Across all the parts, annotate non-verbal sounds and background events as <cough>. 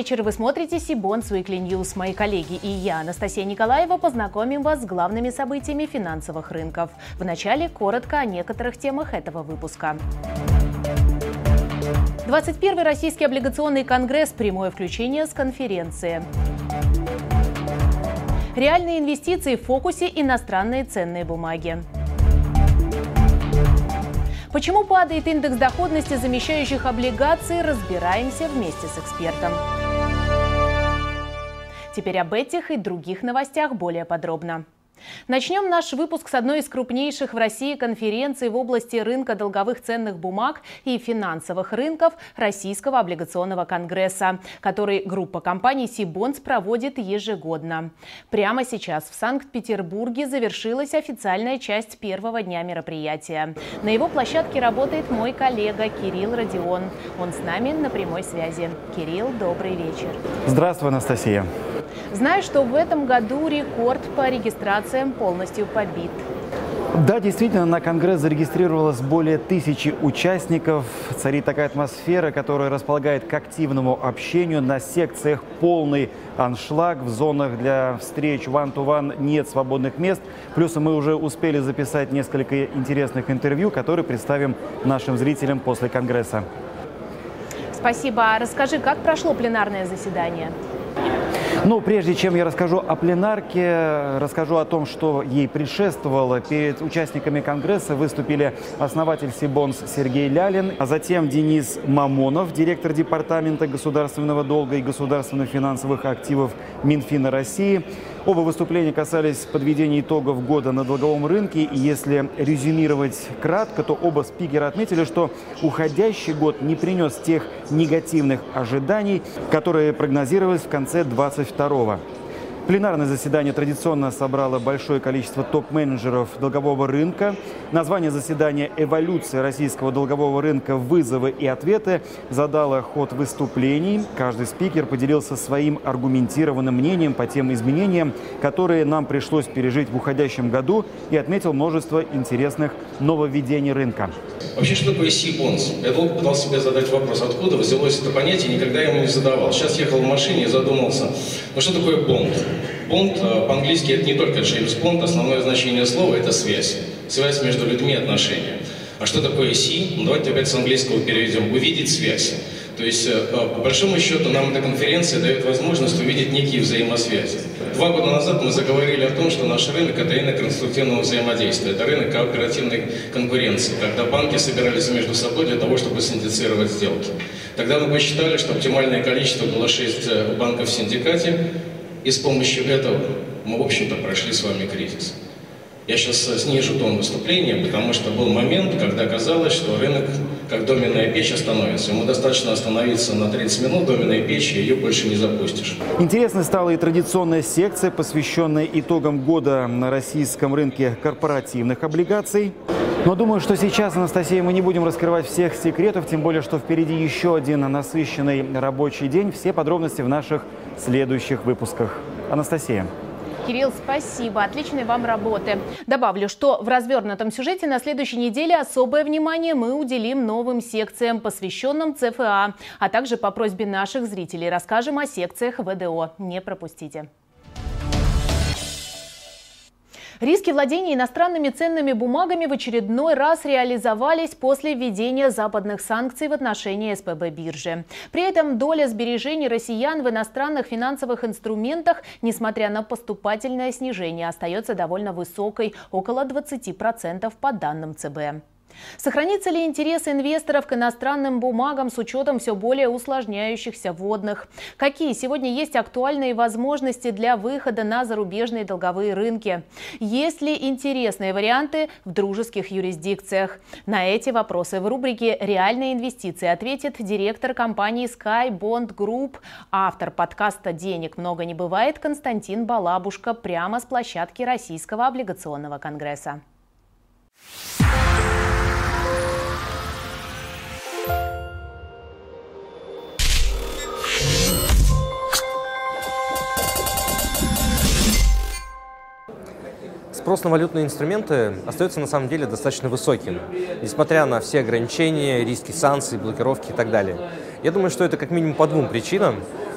вечер. Вы смотрите Сибонс Weekly News. Мои коллеги и я, Анастасия Николаева, познакомим вас с главными событиями финансовых рынков. Вначале коротко о некоторых темах этого выпуска. 21-й Российский облигационный конгресс. Прямое включение с конференции. Реальные инвестиции в фокусе иностранные ценные бумаги. Почему падает индекс доходности замещающих облигаций, разбираемся вместе с экспертом. Теперь об этих и других новостях более подробно. Начнем наш выпуск с одной из крупнейших в России конференций в области рынка долговых ценных бумаг и финансовых рынков Российского облигационного конгресса, который группа компаний «Сибонс» проводит ежегодно. Прямо сейчас в Санкт-Петербурге завершилась официальная часть первого дня мероприятия. На его площадке работает мой коллега Кирилл Родион. Он с нами на прямой связи. Кирилл, добрый вечер. Здравствуй, Анастасия. Знаю, что в этом году рекорд по регистрациям полностью побит. Да, действительно, на Конгресс зарегистрировалось более тысячи участников. Царит такая атмосфера, которая располагает к активному общению. На секциях полный аншлаг. В зонах для встреч one-to-one -one нет свободных мест. Плюс мы уже успели записать несколько интересных интервью, которые представим нашим зрителям после Конгресса. Спасибо. Расскажи, как прошло пленарное заседание? Ну, прежде чем я расскажу о пленарке, расскажу о том, что ей предшествовало. Перед участниками Конгресса выступили основатель Сибонс Сергей Лялин, а затем Денис Мамонов, директор Департамента государственного долга и государственных финансовых активов Минфина России. Оба выступления касались подведения итогов года на долговом рынке. И если резюмировать кратко, то оба спикера отметили, что уходящий год не принес тех негативных ожиданий, которые прогнозировались в конце 2022 года. Пленарное заседание традиционно собрало большое количество топ-менеджеров долгового рынка. Название заседания «Эволюция российского долгового рынка. Вызовы и ответы» задало ход выступлений. Каждый спикер поделился своим аргументированным мнением по тем изменениям, которые нам пришлось пережить в уходящем году и отметил множество интересных нововведений рынка. Вообще, что такое C-бонс? Я долго пытался себе задать вопрос, откуда взялось это понятие, никогда ему не задавал. Сейчас ехал в машине и задумался, ну что такое бонд? Бонд э, по-английски это не только Джеймс Бонд, основное значение слова это связь. Связь между людьми и отношения. А что такое C? Ну, давайте опять с английского переведем. Увидеть связь. То есть, э, по большому счету, нам эта конференция дает возможность увидеть некие взаимосвязи. Два года назад мы заговорили о том, что наш рынок – это рынок конструктивного взаимодействия, это рынок кооперативной конкуренции, когда банки собирались между собой для того, чтобы синдицировать сделки. Тогда мы посчитали, что оптимальное количество было 6 э, банков в синдикате, и с помощью этого мы, в общем-то, прошли с вами кризис. Я сейчас э, снижу тон выступления, потому что был момент, когда казалось, что рынок как доменная печь остановится. Ему достаточно остановиться на 30 минут доменной печи, ее больше не запустишь. Интересной стала и традиционная секция, посвященная итогам года на российском рынке корпоративных облигаций. Но думаю, что сейчас, Анастасия, мы не будем раскрывать всех секретов, тем более, что впереди еще один насыщенный рабочий день. Все подробности в наших следующих выпусках. Анастасия. Кирилл, спасибо. Отличной вам работы. Добавлю, что в развернутом сюжете на следующей неделе особое внимание мы уделим новым секциям, посвященным ЦФА, а также по просьбе наших зрителей расскажем о секциях ВДО. Не пропустите. Риски владения иностранными ценными бумагами в очередной раз реализовались после введения западных санкций в отношении СПБ биржи. При этом доля сбережений россиян в иностранных финансовых инструментах, несмотря на поступательное снижение, остается довольно высокой – около 20% по данным ЦБ. Сохранится ли интерес инвесторов к иностранным бумагам с учетом все более усложняющихся водных? Какие сегодня есть актуальные возможности для выхода на зарубежные долговые рынки? Есть ли интересные варианты в дружеских юрисдикциях? На эти вопросы в рубрике «Реальные инвестиции» ответит директор компании Sky Bond Group, автор подкаста «Денег много не бывает» Константин Балабушка прямо с площадки Российского облигационного конгресса. Спрос на валютные инструменты остается на самом деле достаточно высоким, несмотря на все ограничения, риски санкций, блокировки и так далее. Я думаю, что это как минимум по двум причинам.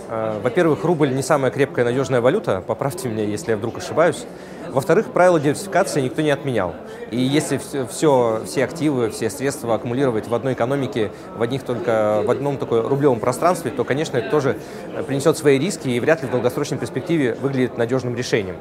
Э, во-первых, рубль не самая крепкая надежная валюта, <laughs> поправьте меня, если я вдруг ошибаюсь. Во-вторых, правила диверсификации никто не отменял. И если все, все, активы, все средства аккумулировать в одной экономике, в, одних только, в одном такой рублевом пространстве, то, конечно, это тоже принесет свои риски и вряд ли в долгосрочной перспективе выглядит надежным решением.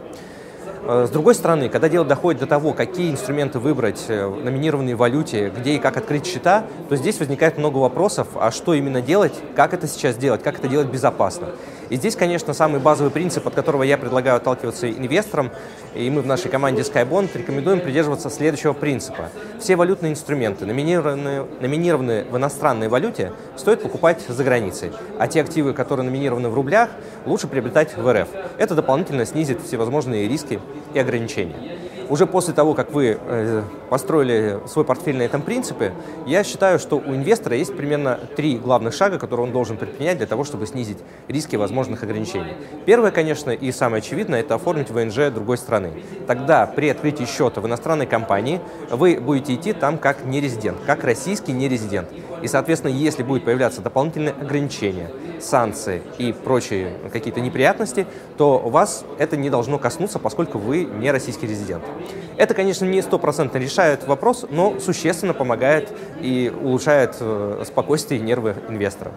Э, с другой стороны, когда дело доходит до того, какие инструменты выбрать э, в номинированной валюте, где и как открыть счета, то здесь возникает много вопросов, а что именно делать, как это сейчас делать, как это делать безопасно. И здесь, конечно, самый базовый принцип, от которого я предлагаю отталкиваться инвесторам, и мы в нашей команде Skybond рекомендуем придерживаться следующего принципа. Все валютные инструменты, номинированные, номинированные в иностранной валюте, стоит покупать за границей, а те активы, которые номинированы в рублях, лучше приобретать в РФ. Это дополнительно снизит всевозможные риски и ограничения. Уже после того, как вы э, построили свой портфель на этом принципе, я считаю, что у инвестора есть примерно три главных шага, которые он должен предпринять для того, чтобы снизить риски возможных ограничений. Первое, конечно, и самое очевидное, это оформить ВНЖ другой страны. Тогда при открытии счета в иностранной компании вы будете идти там как нерезидент, как российский нерезидент. И, соответственно, если будет появляться дополнительные ограничения, санкции и прочие какие-то неприятности, то вас это не должно коснуться, поскольку вы не российский резидент. Это, конечно, не стопроцентно решает вопрос, но существенно помогает и улучшает э, спокойствие и нервы инвестора.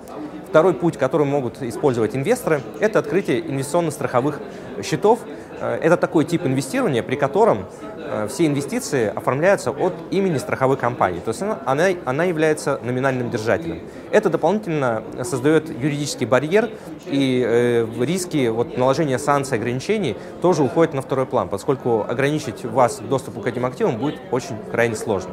Второй путь, который могут использовать инвесторы, это открытие инвестиционно-страховых счетов. Э, это такой тип инвестирования, при котором Э, все инвестиции оформляются от имени страховой компании, то есть она, она, она является номинальным держателем. Это дополнительно создает юридический барьер, и э, риски вот, наложения санкций, ограничений тоже уходят на второй план, поскольку ограничить вас доступу к этим активам будет очень крайне сложно.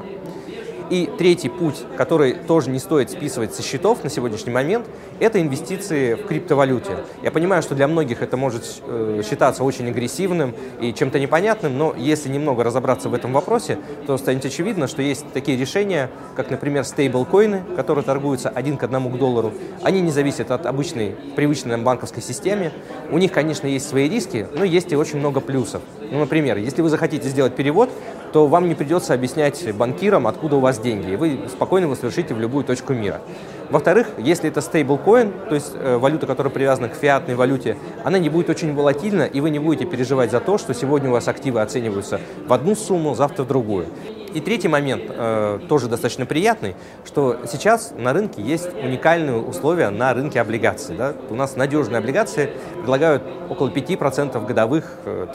И третий путь, который тоже не стоит списывать со счетов на сегодняшний момент, это инвестиции в криптовалюте. Я понимаю, что для многих это может э, считаться очень агрессивным и чем-то непонятным, но если немного разобраться в этом вопросе, то станет очевидно, что есть такие решения, как, например, стейблкоины, которые торгуются один к одному к доллару. Они не зависят от обычной, привычной банковской системы. У них, конечно, есть свои риски, но есть и очень много плюсов. Ну, например, если вы захотите сделать перевод, то вам не придется объяснять банкирам, откуда у вас деньги, и вы спокойно его совершите в любую точку мира. Во-вторых, если это стейблкоин, то есть э, валюта, которая привязана к фиатной валюте, она не будет очень волатильна, и вы не будете переживать за то, что сегодня у вас активы оцениваются в одну сумму, завтра в другую. И третий момент, э, тоже достаточно приятный, что сейчас на рынке есть уникальные условия на рынке облигаций. Да? У нас надежные облигации предлагают около 5% годовых э.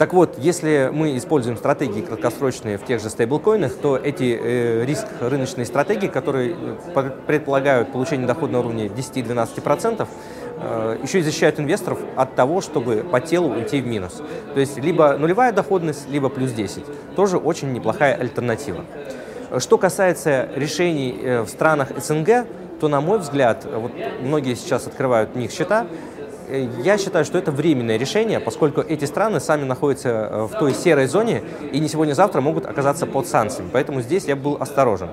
Так вот, если мы используем стратегии краткосрочные в тех же стейблкоинах, то эти э, риск рыночной стратегии, которые э, предполагают получение дохода на уровне 10-12%, э, еще и защищают инвесторов от того, чтобы по телу уйти в минус. То есть либо нулевая доходность, либо плюс 10. Тоже очень неплохая альтернатива. Что касается решений э, в странах СНГ, то, на мой взгляд, вот многие сейчас открывают в них счета, я считаю, что это временное решение, поскольку эти страны сами находятся э, в той серой зоне и не сегодня-завтра могут оказаться под санкциями. Поэтому здесь я был осторожен.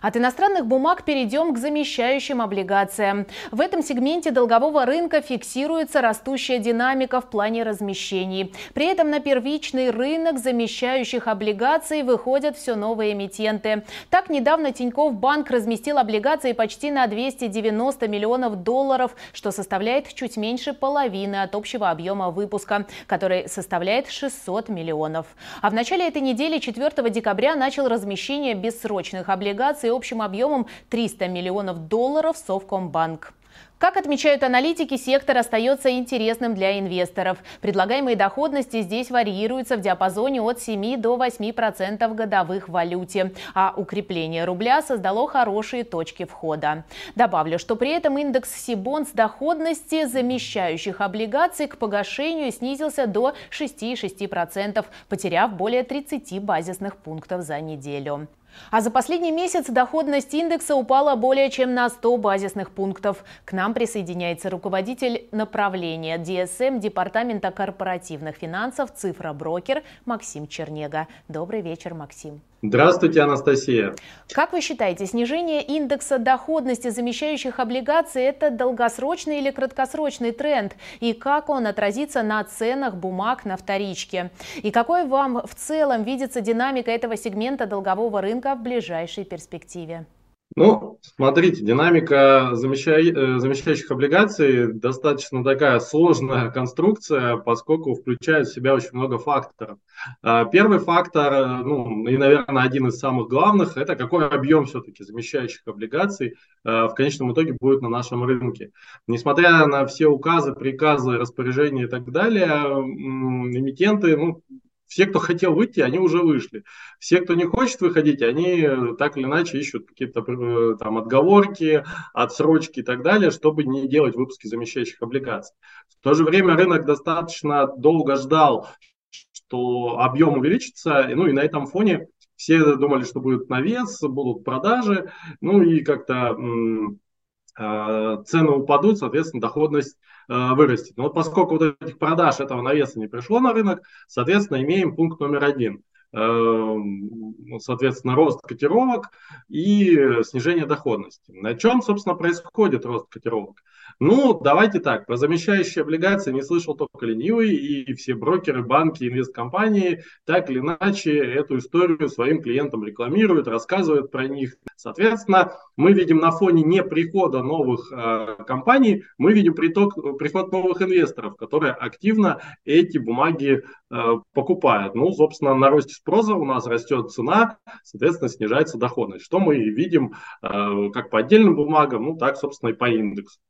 От иностранных бумаг перейдем к замещающим облигациям. В этом сегменте долгового рынка фиксируется растущая динамика в плане размещений. При этом на первичный рынок замещающих облигаций выходят все новые эмитенты. Так, недавно Тиньков банк разместил облигации почти на 290 миллионов долларов, что составляет чуть меньше половины от общего объема выпуска, который составляет 600 миллионов. А в начале этой недели, 4 декабря, начал размещение бессрочных облигаций акций общим объемом 300 миллионов долларов Совкомбанк. Как отмечают аналитики, сектор остается интересным для инвесторов. Предлагаемые доходности здесь варьируются в диапазоне от 7 до 8% годовых в валюте, а укрепление рубля создало хорошие точки входа. Добавлю, что при этом индекс Сибонс доходности замещающих облигаций к погашению снизился до 6,6%, потеряв более 30 базисных пунктов за неделю. А за последний месяц доходность индекса упала более чем на 100 базисных пунктов. К нам присоединяется руководитель направления DSM Департамента корпоративных финансов «Цифроброкер» Максим Чернега. Добрый вечер, Максим. Здравствуйте, Анастасия. Как вы считаете, снижение индекса доходности замещающих облигаций – это долгосрочный или краткосрочный тренд? И как он отразится на ценах бумаг на вторичке? И какой вам в целом видится динамика этого сегмента долгового рынка в ближайшей перспективе? Ну, смотрите, динамика э, замещающих облигаций достаточно такая сложная <laughs> конструкция, поскольку включает в себя очень много факторов. А, первый фактор, э, ну и, наверное, один из самых главных, это какой объем все-таки замещающих облигаций э, в конечном итоге будет на нашем рынке. Несмотря на все указы, приказы, распоряжения и так далее, эмитенты ну, все, кто хотел выйти, они уже вышли. Все, кто не хочет выходить, они э, так или иначе ищут какие-то э, там отговорки, отсрочки и так далее, чтобы не делать выпуски замещающих облигаций. В то же время рынок достаточно долго ждал, что объем увеличится, ну и на этом фоне все думали, что будет навес, будут продажи, ну и как-то э, цены упадут, соответственно, доходность Э, вырастет. Но вот поскольку вот этих продаж этого навеса не пришло на рынок, соответственно, имеем пункт номер один. Э, соответственно, рост котировок и снижение доходности. На чем, собственно, происходит рост котировок? Ну, давайте так, про замещающие облигации не слышал только ленивый, и все брокеры, банки, инвесткомпании так или иначе эту историю своим клиентам рекламируют, рассказывают про них. Соответственно, мы видим на фоне не прихода новых э, компаний, мы видим приток, приход новых инвесторов, которые активно эти бумаги э, покупают. Ну, собственно, на росте спроса у нас растет цена, соответственно, снижается доходность. Что мы видим э, как по отдельным бумагам, ну, так, собственно, и по индексу.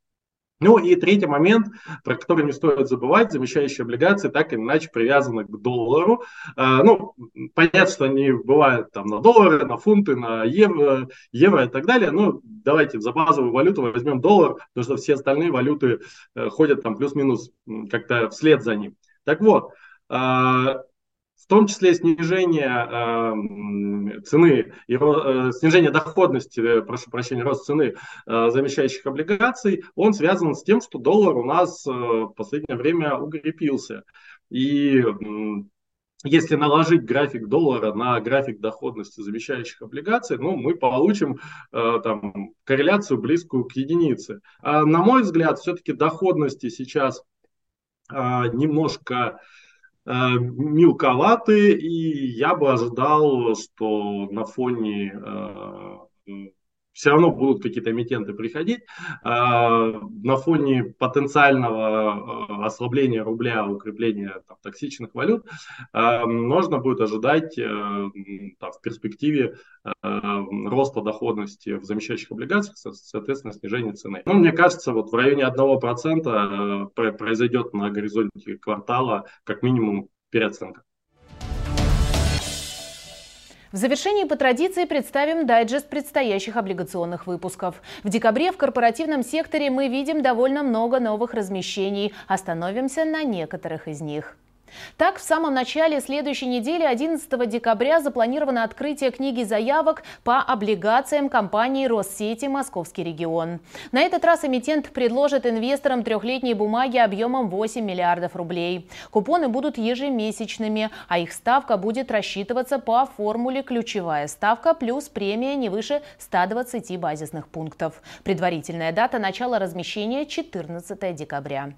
Ну и третий момент, про который не стоит забывать, замещающие облигации так или иначе привязаны к доллару. А, ну, понятно, что они бывают там на доллары, на фунты, на евро, евро и так далее. Ну, давайте за базовую валюту возьмем доллар, потому что все остальные валюты э, ходят там плюс-минус как-то вслед за ним. Так вот, а, том числе снижение э, цены, и, э, снижение доходности, э, прошу прощения, рост цены э, замещающих облигаций, он связан с тем, что доллар у нас э, в последнее время укрепился. И если наложить график доллара на график доходности замещающих облигаций, ну, мы получим э, там, корреляцию близкую к единице. А, на мой взгляд, все-таки доходности сейчас э, немножко мелковаты, и я бы ожидал, что на фоне э, все равно будут какие-то эмитенты приходить. А, на фоне потенциального э, ослабления рубля, укрепления там, токсичных валют, а, можно будет ожидать э, там, в перспективе э, роста доходности в замещающих облигациях, соответственно, снижения цены. Ну, мне кажется, вот в районе 1% произойдет на горизонте квартала как минимум переоценка. В завершении по традиции представим дайджест предстоящих облигационных выпусков. В декабре в корпоративном секторе мы видим довольно много новых размещений. Остановимся на некоторых из них. Так, в самом начале следующей недели, 11 декабря, запланировано открытие книги заявок по облигациям компании Россети «Московский регион». На этот раз эмитент предложит инвесторам трехлетние бумаги объемом 8 миллиардов рублей. Купоны будут ежемесячными, а их ставка будет рассчитываться по формуле «ключевая ставка плюс премия не выше 120 базисных пунктов». Предварительная дата начала размещения – 14 декабря.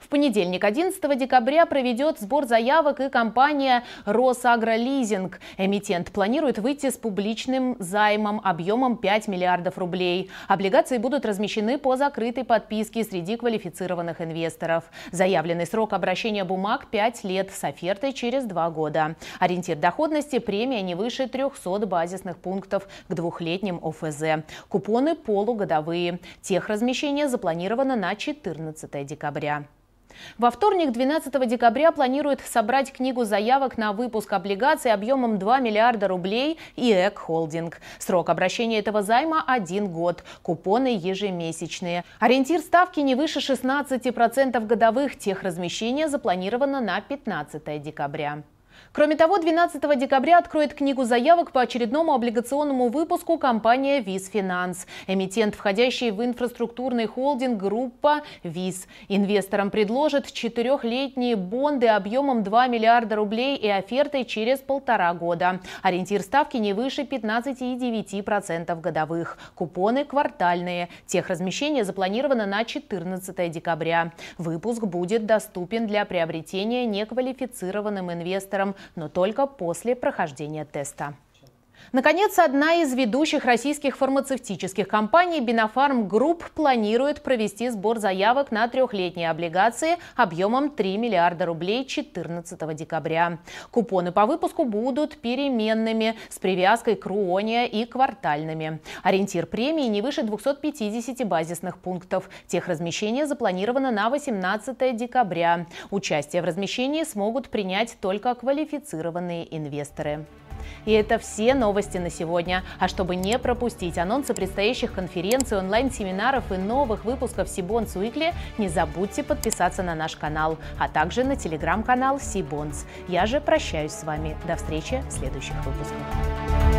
В понедельник, 11 декабря, проведет сбор заявок и компания «Росагролизинг». Эмитент планирует выйти с публичным займом объемом 5 миллиардов рублей. Облигации будут размещены по закрытой подписке среди квалифицированных инвесторов. Заявленный срок обращения бумаг – 5 лет с офертой через 2 года. Ориентир доходности – премия не выше 300 базисных пунктов к двухлетним ОФЗ. Купоны полугодовые. Техразмещение запланировано на 14 декабря. Во вторник, 12 декабря, планирует собрать книгу заявок на выпуск облигаций объемом 2 миллиарда рублей ИЭК Холдинг. Срок обращения этого займа – один год. Купоны ежемесячные. Ориентир ставки не выше 16% годовых. Техразмещение запланировано на 15 декабря. Кроме того, 12 декабря откроет книгу заявок по очередному облигационному выпуску компания «ВИС Финанс». Эмитент, входящий в инфраструктурный холдинг группа «ВИС». Инвесторам предложат четырехлетние бонды объемом 2 миллиарда рублей с офертой через полтора года. Ориентир ставки не выше 15,9% годовых. Купоны квартальные. Техразмещение запланировано на 14 декабря. Выпуск будет доступен для приобретения неквалифицированным инвесторам но только после прохождения теста. Наконец, одна из ведущих российских фармацевтических компаний Биннофарм Групп планирует провести сбор заявок на трехлетние облигации объемом 3 миллиарда рублей 14 декабря. Купоны по выпуску будут переменными с привязкой к RUONIA и квартальными. Ориентир премии не выше 250 базисных пунктов. Техразмещение запланировано на 18 декабря. Участие в размещении смогут принять только квалифицированные инвесторы. И это все новости на сегодня. А чтобы не пропустить анонсы предстоящих конференций, онлайн-семинаров и новых выпусков Сибонс Уикли, не забудьте подписаться на наш канал, а также на телеграм-канал Сибонс. Я же прощаюсь с вами. До встречи в следующих выпусках.